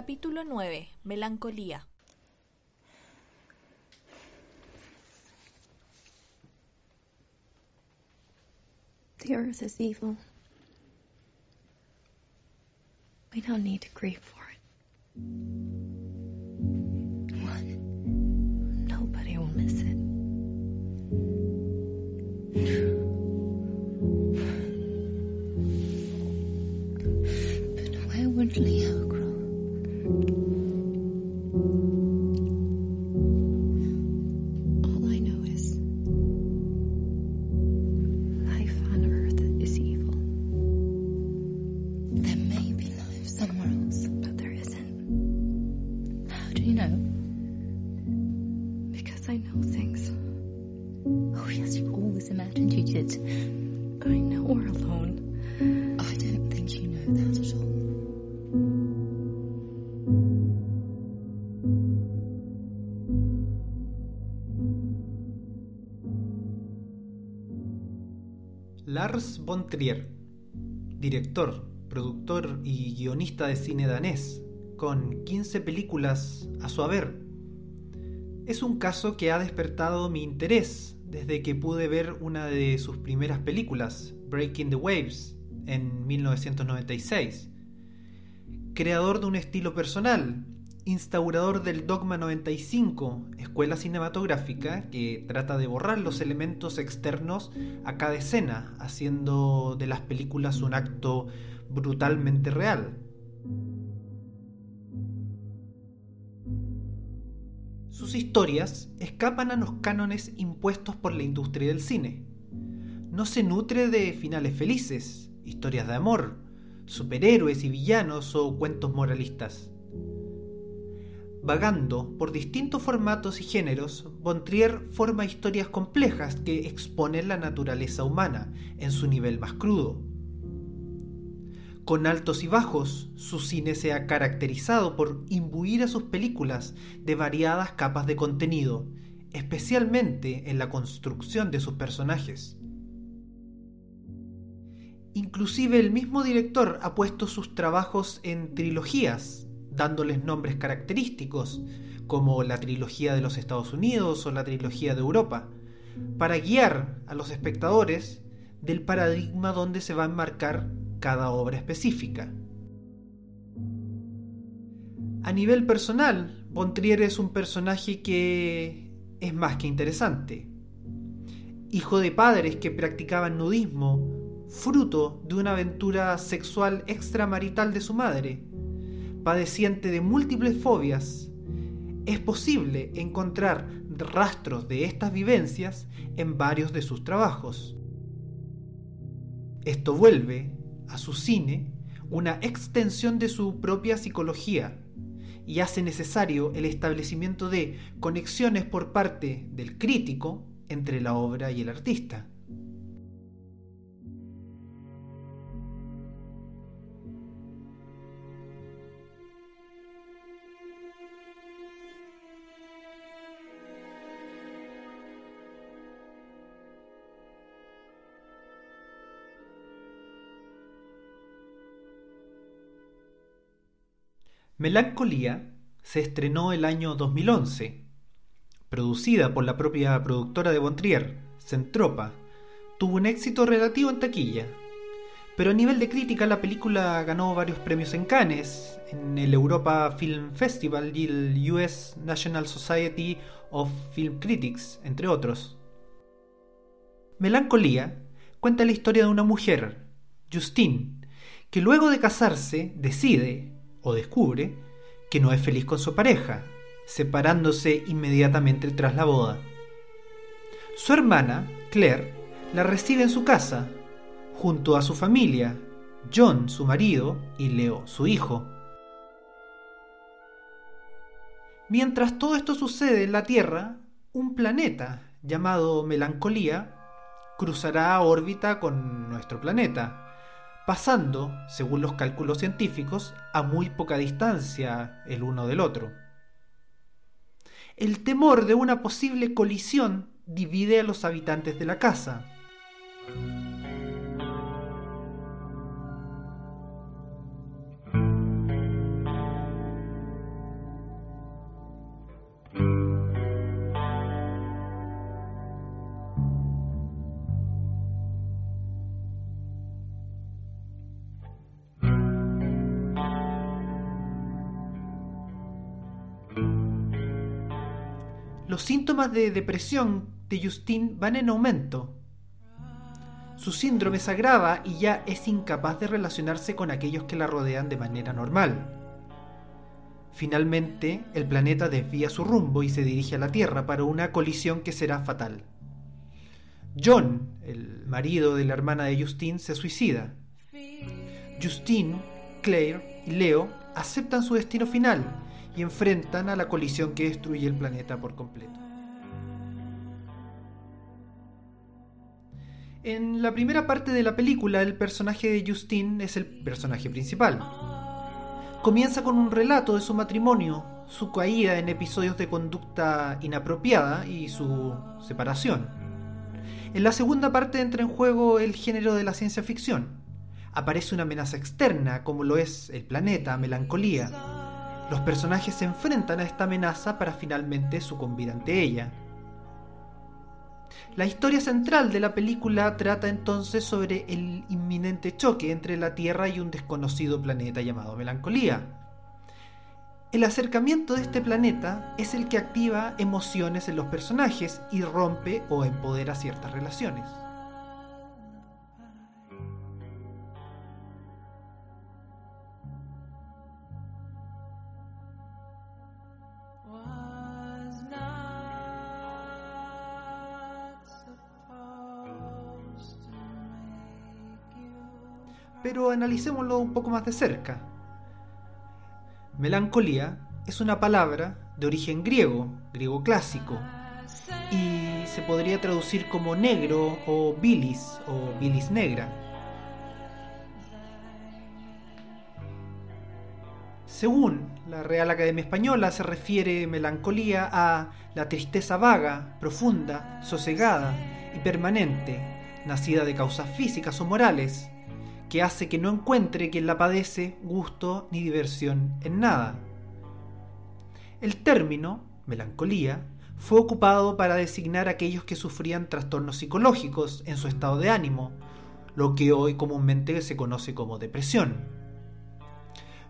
Capítulo 9. Melancolía. The earth is evil. We don't need to grieve for it. Lars von Trier, director, productor y guionista de cine danés, con 15 películas a su haber. Es un caso que ha despertado mi interés desde que pude ver una de sus primeras películas, Breaking the Waves, en 1996. Creador de un estilo personal, instaurador del Dogma 95, escuela cinematográfica que trata de borrar los elementos externos a cada escena, haciendo de las películas un acto brutalmente real. Sus historias escapan a los cánones impuestos por la industria del cine. No se nutre de finales felices, historias de amor, superhéroes y villanos o cuentos moralistas. Vagando por distintos formatos y géneros, Bontrier forma historias complejas que exponen la naturaleza humana en su nivel más crudo. Con altos y bajos, su cine se ha caracterizado por imbuir a sus películas de variadas capas de contenido, especialmente en la construcción de sus personajes. Inclusive el mismo director ha puesto sus trabajos en trilogías, dándoles nombres característicos, como la trilogía de los Estados Unidos o la trilogía de Europa, para guiar a los espectadores del paradigma donde se va a enmarcar cada obra específica. A nivel personal, Bontrier es un personaje que es más que interesante. Hijo de padres que practicaban nudismo, fruto de una aventura sexual extramarital de su madre, padeciente de múltiples fobias, es posible encontrar rastros de estas vivencias en varios de sus trabajos. Esto vuelve a su cine una extensión de su propia psicología y hace necesario el establecimiento de conexiones por parte del crítico entre la obra y el artista. Melancolía se estrenó el año 2011. Producida por la propia productora de Bontrier, Centropa, tuvo un éxito relativo en taquilla. Pero a nivel de crítica la película ganó varios premios en Cannes, en el Europa Film Festival y el US National Society of Film Critics, entre otros. Melancolía cuenta la historia de una mujer, Justine, que luego de casarse decide, o descubre que no es feliz con su pareja, separándose inmediatamente tras la boda. Su hermana, Claire, la recibe en su casa, junto a su familia, John, su marido, y Leo, su hijo. Mientras todo esto sucede en la Tierra, un planeta llamado Melancolía cruzará órbita con nuestro planeta, pasando, según los cálculos científicos, a muy poca distancia el uno del otro. El temor de una posible colisión divide a los habitantes de la casa. De depresión de Justine van en aumento. Su síndrome se agrava y ya es incapaz de relacionarse con aquellos que la rodean de manera normal. Finalmente, el planeta desvía su rumbo y se dirige a la Tierra para una colisión que será fatal. John, el marido de la hermana de Justine, se suicida. Justine, Claire y Leo aceptan su destino final y enfrentan a la colisión que destruye el planeta por completo. En la primera parte de la película, el personaje de Justine es el personaje principal. Comienza con un relato de su matrimonio, su caída en episodios de conducta inapropiada y su separación. En la segunda parte entra en juego el género de la ciencia ficción. Aparece una amenaza externa, como lo es el planeta, melancolía. Los personajes se enfrentan a esta amenaza para finalmente sucumbir ante ella. La historia central de la película trata entonces sobre el inminente choque entre la Tierra y un desconocido planeta llamado Melancolía. El acercamiento de este planeta es el que activa emociones en los personajes y rompe o empodera ciertas relaciones. Pero analicémoslo un poco más de cerca. Melancolía es una palabra de origen griego, griego clásico, y se podría traducir como negro o bilis o bilis negra. Según la Real Academia Española se refiere melancolía a la tristeza vaga, profunda, sosegada y permanente, nacida de causas físicas o morales, que hace que no encuentre quien la padece gusto ni diversión en nada. El término, melancolía, fue ocupado para designar a aquellos que sufrían trastornos psicológicos en su estado de ánimo, lo que hoy comúnmente se conoce como depresión.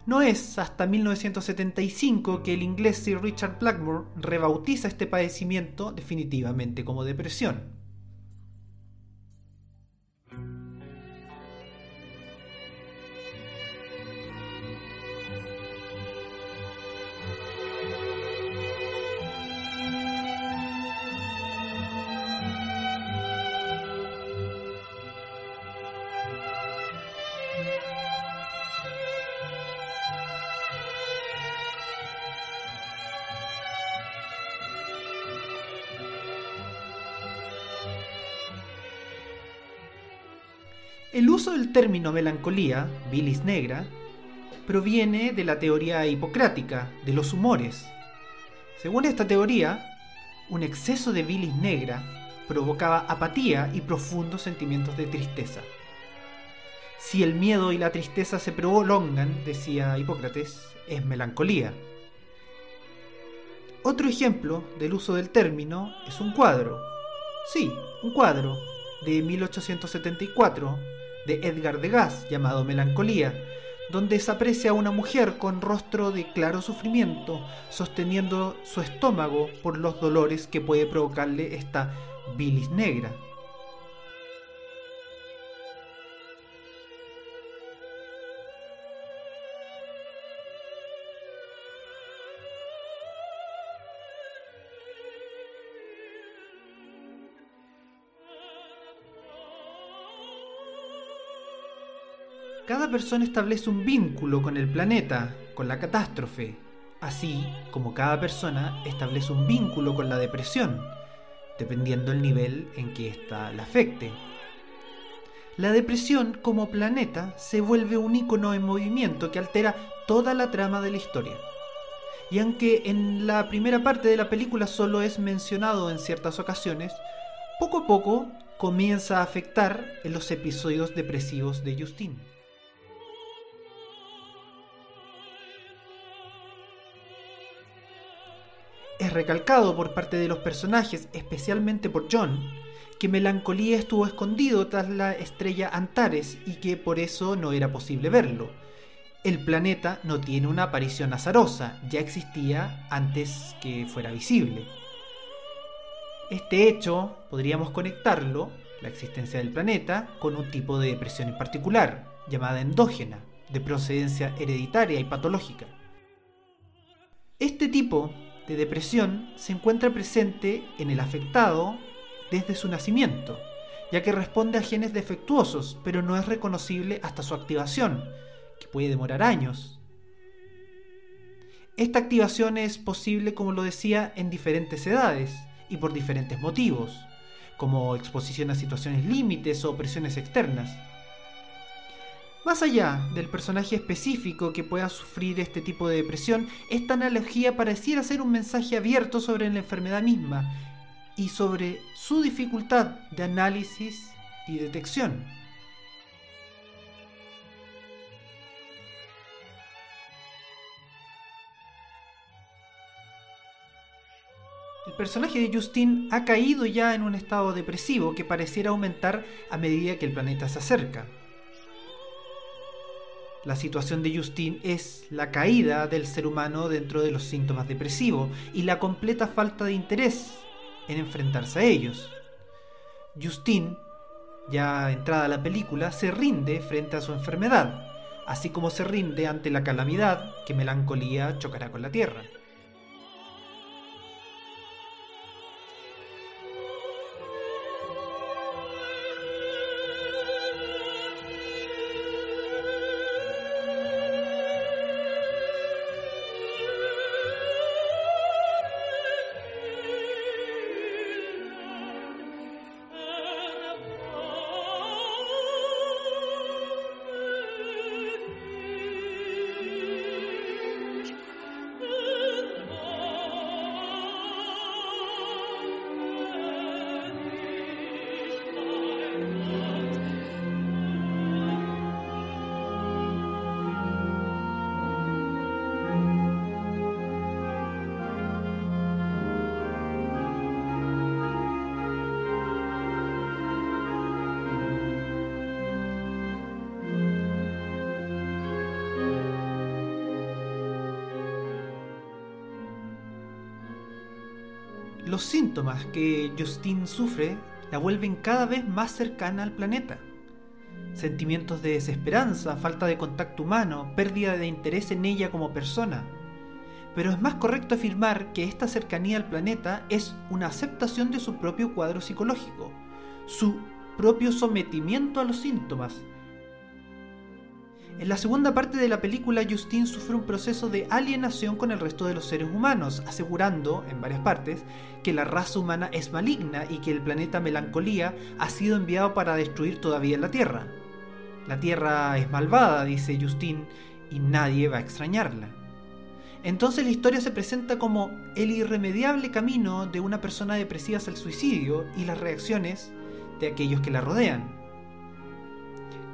No es hasta 1975 que el inglés Sir Richard Blackmore rebautiza este padecimiento definitivamente como depresión. El uso del término melancolía, bilis negra, proviene de la teoría hipocrática de los humores. Según esta teoría, un exceso de bilis negra provocaba apatía y profundos sentimientos de tristeza. Si el miedo y la tristeza se prolongan, decía Hipócrates, es melancolía. Otro ejemplo del uso del término es un cuadro. Sí, un cuadro de 1874 de Edgar Degas llamado Melancolía, donde se aprecia a una mujer con rostro de claro sufrimiento, sosteniendo su estómago por los dolores que puede provocarle esta bilis negra. Cada persona establece un vínculo con el planeta, con la catástrofe, así como cada persona establece un vínculo con la depresión, dependiendo del nivel en que ésta la afecte. La depresión como planeta se vuelve un icono en movimiento que altera toda la trama de la historia. Y aunque en la primera parte de la película solo es mencionado en ciertas ocasiones, poco a poco comienza a afectar en los episodios depresivos de Justine. Es recalcado por parte de los personajes, especialmente por John, que Melancolía estuvo escondido tras la estrella Antares y que por eso no era posible verlo. el planeta no tiene una aparición azarosa, ya existía antes que fuera visible. Este hecho podríamos conectarlo, la existencia del planeta, con un tipo de depresión en particular, llamada endógena, de procedencia hereditaria y patológica. Este tipo de depresión se encuentra presente en el afectado desde su nacimiento, ya que responde a genes defectuosos, pero no es reconocible hasta su activación, que puede demorar años. Esta activación es posible, como lo decía, en diferentes edades y por diferentes motivos, como exposición a situaciones límites o presiones externas. Más allá del personaje específico que pueda sufrir este tipo de depresión, esta analogía pareciera ser un mensaje abierto sobre la enfermedad misma y sobre su dificultad de análisis y detección. El personaje de Justin ha caído ya en un estado depresivo que pareciera aumentar a medida que el planeta se acerca. La situación de Justin es la caída del ser humano dentro de los síntomas depresivos y la completa falta de interés en enfrentarse a ellos. Justin, ya entrada la película, se rinde frente a su enfermedad, así como se rinde ante la calamidad que melancolía chocará con la tierra. Los síntomas que Justine sufre la vuelven cada vez más cercana al planeta. Sentimientos de desesperanza, falta de contacto humano, pérdida de interés en ella como persona. Pero es más correcto afirmar que esta cercanía al planeta es una aceptación de su propio cuadro psicológico, su propio sometimiento a los síntomas, en la segunda parte de la película, Justine sufre un proceso de alienación con el resto de los seres humanos, asegurando, en varias partes, que la raza humana es maligna y que el planeta Melancolía ha sido enviado para destruir todavía la Tierra. La Tierra es malvada, dice Justine, y nadie va a extrañarla. Entonces la historia se presenta como el irremediable camino de una persona depresiva hacia el suicidio y las reacciones de aquellos que la rodean.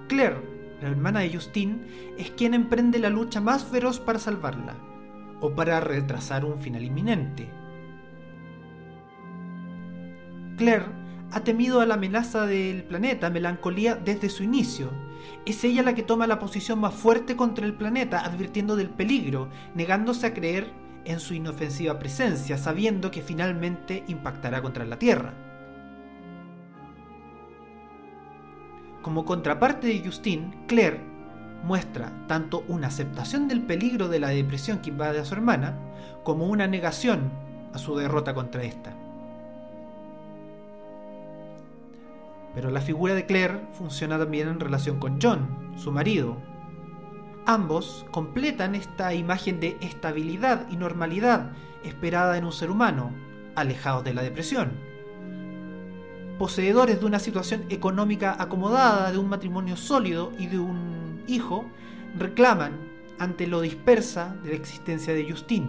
Claire, la hermana de Justine, es quien emprende la lucha más feroz para salvarla, o para retrasar un final inminente. Claire ha temido a la amenaza del planeta Melancolía desde su inicio. Es ella la que toma la posición más fuerte contra el planeta, advirtiendo del peligro, negándose a creer en su inofensiva presencia, sabiendo que finalmente impactará contra la Tierra. Como contraparte de Justine, Claire muestra tanto una aceptación del peligro de la depresión que invade a su hermana, como una negación a su derrota contra esta. Pero la figura de Claire funciona también en relación con John, su marido. Ambos completan esta imagen de estabilidad y normalidad esperada en un ser humano, alejados de la depresión poseedores de una situación económica acomodada, de un matrimonio sólido y de un hijo, reclaman ante lo dispersa de la existencia de Justine.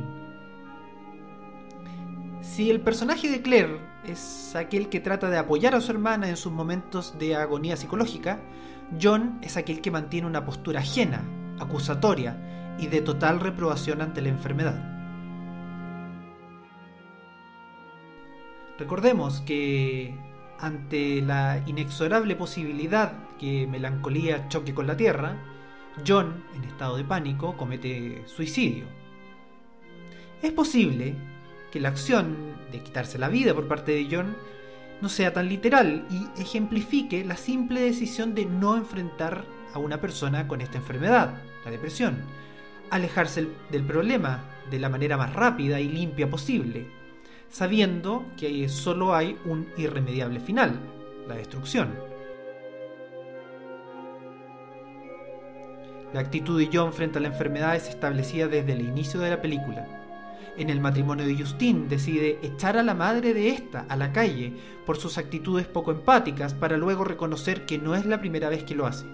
Si el personaje de Claire es aquel que trata de apoyar a su hermana en sus momentos de agonía psicológica, John es aquel que mantiene una postura ajena, acusatoria y de total reprobación ante la enfermedad. Recordemos que ante la inexorable posibilidad que Melancolía choque con la Tierra, John, en estado de pánico, comete suicidio. Es posible que la acción de quitarse la vida por parte de John no sea tan literal y ejemplifique la simple decisión de no enfrentar a una persona con esta enfermedad, la depresión, alejarse del problema de la manera más rápida y limpia posible, sabiendo que solo hay un irremediable final, la destrucción. La actitud de John frente a la enfermedad es establecida desde el inicio de la película. En el matrimonio de Justine decide echar a la madre de esta a la calle por sus actitudes poco empáticas para luego reconocer que no es la primera vez que lo hace.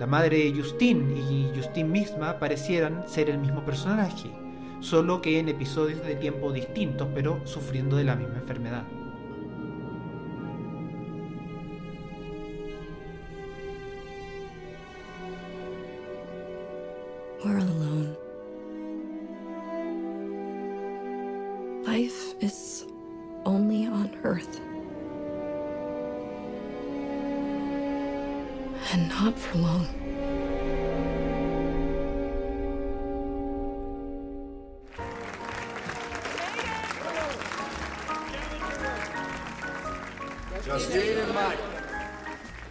La madre de Justine y Justine misma parecieran ser el mismo personaje, solo que en episodios de tiempo distintos pero sufriendo de la misma enfermedad. We're alone. Life is only on Earth. And not for long.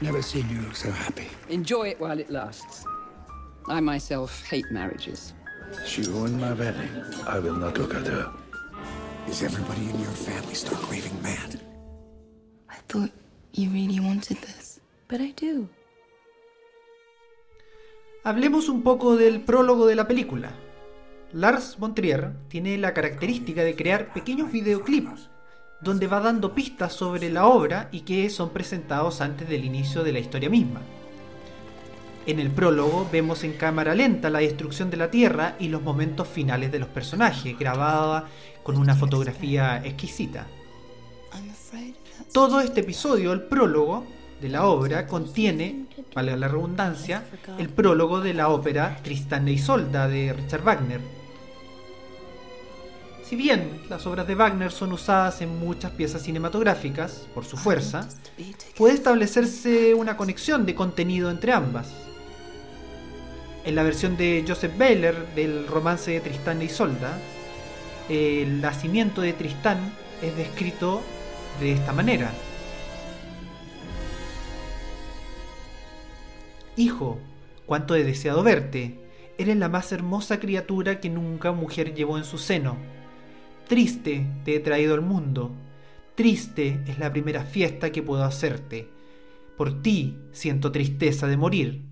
Never seen you look so happy. Enjoy it while it lasts. I myself hate marriages. She ruined my wedding. I will not look at her. Is everybody in your family stark raving mad? I thought you really wanted this. But I do. Hablemos un poco del prólogo de la película. Lars von Trier tiene la característica de crear pequeños videoclips donde va dando pistas sobre la obra y que son presentados antes del inicio de la historia misma. En el prólogo vemos en cámara lenta la destrucción de la Tierra y los momentos finales de los personajes, grabada con una fotografía exquisita. Todo este episodio, el prólogo de la obra, contiene, valga la redundancia, el prólogo de la ópera Tristán e Isolda de Richard Wagner. Si bien las obras de Wagner son usadas en muchas piezas cinematográficas por su fuerza, puede establecerse una conexión de contenido entre ambas. En la versión de Joseph Baylor del romance de Tristán e Isolda, el nacimiento de Tristán es descrito de esta manera. Hijo, cuánto he deseado verte. Eres la más hermosa criatura que nunca mujer llevó en su seno. Triste te he traído al mundo. Triste es la primera fiesta que puedo hacerte. Por ti siento tristeza de morir.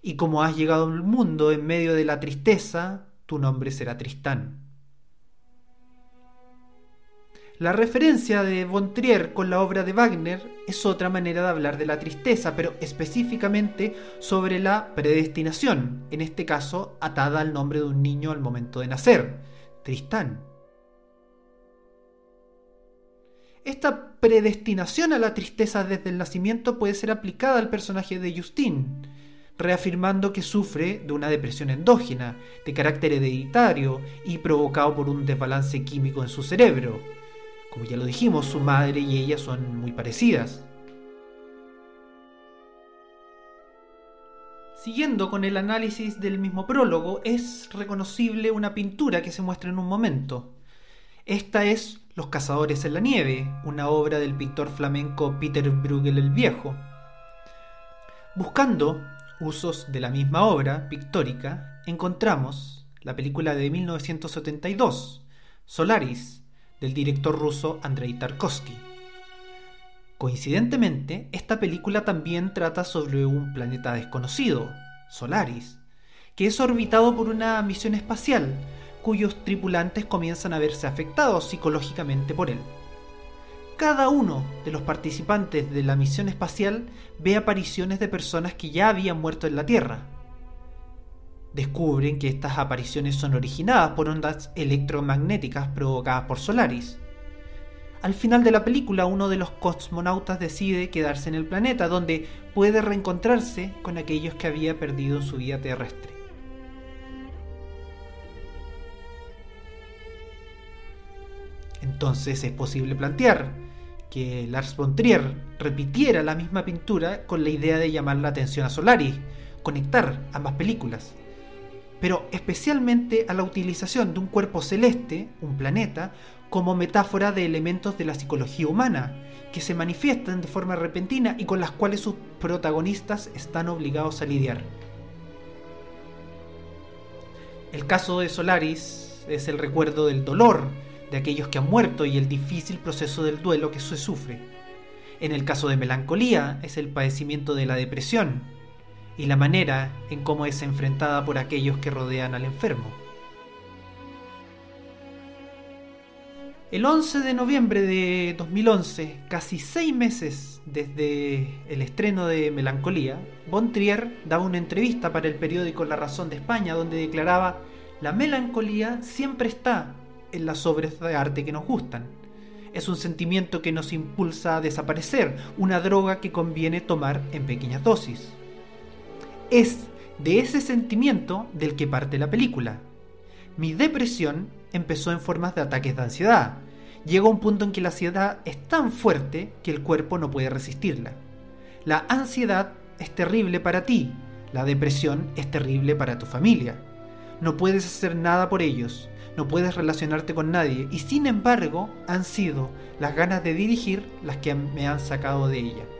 Y como has llegado al mundo en medio de la tristeza, tu nombre será Tristán. La referencia de Von Trier con la obra de Wagner es otra manera de hablar de la tristeza, pero específicamente sobre la predestinación, en este caso atada al nombre de un niño al momento de nacer, Tristán. Esta predestinación a la tristeza desde el nacimiento puede ser aplicada al personaje de Justine, reafirmando que sufre de una depresión endógena, de carácter hereditario y provocado por un desbalance químico en su cerebro. Como ya lo dijimos, su madre y ella son muy parecidas. Siguiendo con el análisis del mismo prólogo, es reconocible una pintura que se muestra en un momento. Esta es Los cazadores en la nieve, una obra del pintor flamenco Peter Bruegel el Viejo. Buscando usos de la misma obra pictórica, encontramos la película de 1972, Solaris, del director ruso Andrei Tarkovsky. Coincidentemente, esta película también trata sobre un planeta desconocido, Solaris, que es orbitado por una misión espacial, cuyos tripulantes comienzan a verse afectados psicológicamente por él. Cada uno de los participantes de la misión espacial ve apariciones de personas que ya habían muerto en la Tierra. Descubren que estas apariciones son originadas por ondas electromagnéticas provocadas por Solaris. Al final de la película, uno de los cosmonautas decide quedarse en el planeta, donde puede reencontrarse con aquellos que había perdido en su vida terrestre. Entonces es posible plantear que Lars von Trier repitiera la misma pintura con la idea de llamar la atención a Solaris, conectar ambas películas, pero especialmente a la utilización de un cuerpo celeste, un planeta, como metáfora de elementos de la psicología humana, que se manifiestan de forma repentina y con las cuales sus protagonistas están obligados a lidiar. El caso de Solaris es el recuerdo del dolor de aquellos que han muerto y el difícil proceso del duelo que se sufre. En el caso de Melancolía es el padecimiento de la depresión y la manera en cómo es enfrentada por aquellos que rodean al enfermo. El 11 de noviembre de 2011, casi seis meses desde el estreno de Melancolía, Von Trier daba una entrevista para el periódico La Razón de España donde declaraba, la melancolía siempre está en las obras de arte que nos gustan. Es un sentimiento que nos impulsa a desaparecer, una droga que conviene tomar en pequeñas dosis. Es de ese sentimiento del que parte la película. Mi depresión empezó en formas de ataques de ansiedad. Llega un punto en que la ansiedad es tan fuerte que el cuerpo no puede resistirla. La ansiedad es terrible para ti, la depresión es terrible para tu familia. No puedes hacer nada por ellos, no puedes relacionarte con nadie y sin embargo han sido las ganas de dirigir las que me han sacado de ella.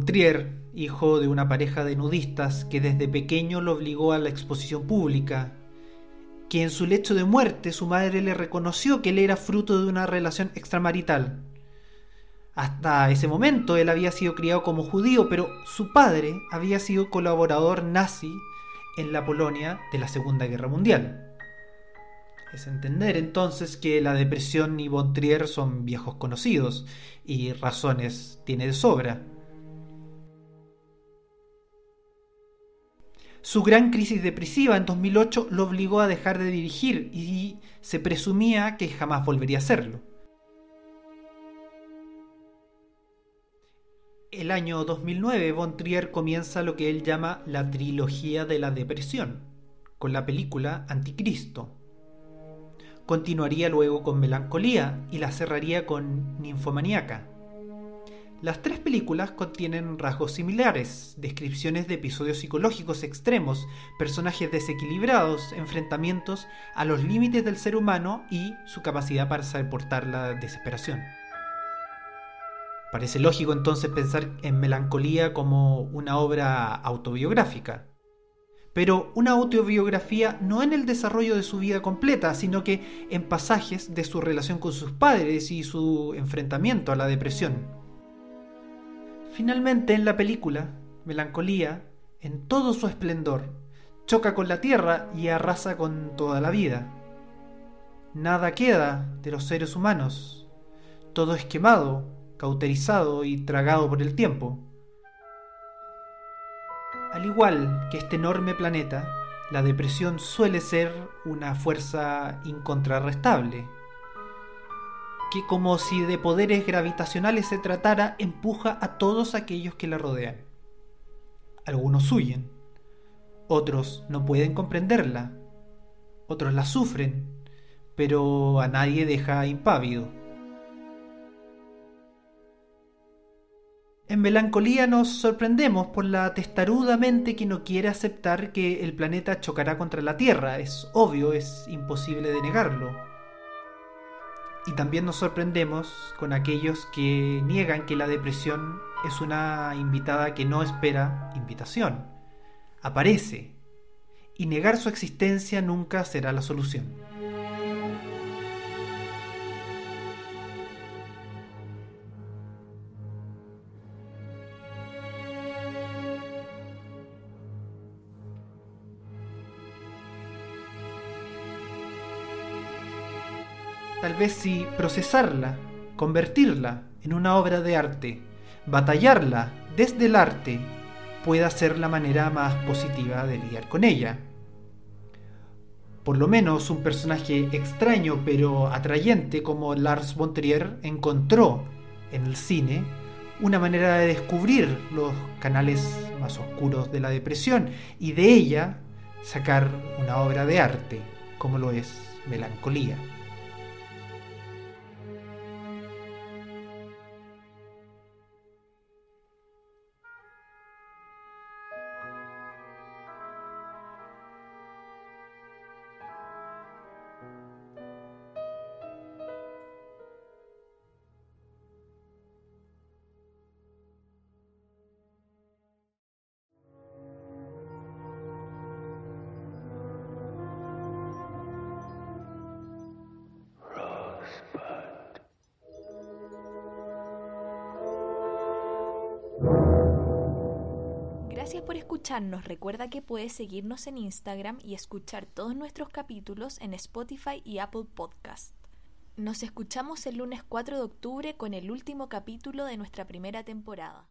Pontrier, hijo de una pareja de nudistas que desde pequeño lo obligó a la exposición pública, que en su lecho de muerte su madre le reconoció que él era fruto de una relación extramarital. Hasta ese momento él había sido criado como judío, pero su padre había sido colaborador nazi en la Polonia de la Segunda Guerra Mundial. Es entender entonces que la depresión y Bontrier son viejos conocidos y razones tiene de sobra. Su gran crisis depresiva en 2008 lo obligó a dejar de dirigir y se presumía que jamás volvería a hacerlo. El año 2009, Von Trier comienza lo que él llama la trilogía de la depresión, con la película Anticristo. Continuaría luego con Melancolía y la cerraría con Ninfomaníaca. Las tres películas contienen rasgos similares, descripciones de episodios psicológicos extremos, personajes desequilibrados, enfrentamientos a los límites del ser humano y su capacidad para soportar la desesperación. Parece lógico entonces pensar en Melancolía como una obra autobiográfica. Pero una autobiografía no en el desarrollo de su vida completa, sino que en pasajes de su relación con sus padres y su enfrentamiento a la depresión. Finalmente, en la película, Melancolía, en todo su esplendor, choca con la tierra y arrasa con toda la vida. Nada queda de los seres humanos. Todo es quemado, cauterizado y tragado por el tiempo. Al igual que este enorme planeta, la depresión suele ser una fuerza incontrarrestable que como si de poderes gravitacionales se tratara, empuja a todos aquellos que la rodean. Algunos huyen, otros no pueden comprenderla, otros la sufren, pero a nadie deja impávido. En melancolía nos sorprendemos por la testaruda mente que no quiere aceptar que el planeta chocará contra la Tierra. Es obvio, es imposible de negarlo. Y también nos sorprendemos con aquellos que niegan que la depresión es una invitada que no espera invitación. Aparece. Y negar su existencia nunca será la solución. Si procesarla, convertirla en una obra de arte, batallarla, desde el arte pueda ser la manera más positiva de lidiar con ella. Por lo menos un personaje extraño pero atrayente como Lars von Trier encontró en el cine una manera de descubrir los canales más oscuros de la depresión y de ella sacar una obra de arte como lo es Melancolía. Gracias por escucharnos. Recuerda que puedes seguirnos en Instagram y escuchar todos nuestros capítulos en Spotify y Apple Podcast. Nos escuchamos el lunes 4 de octubre con el último capítulo de nuestra primera temporada.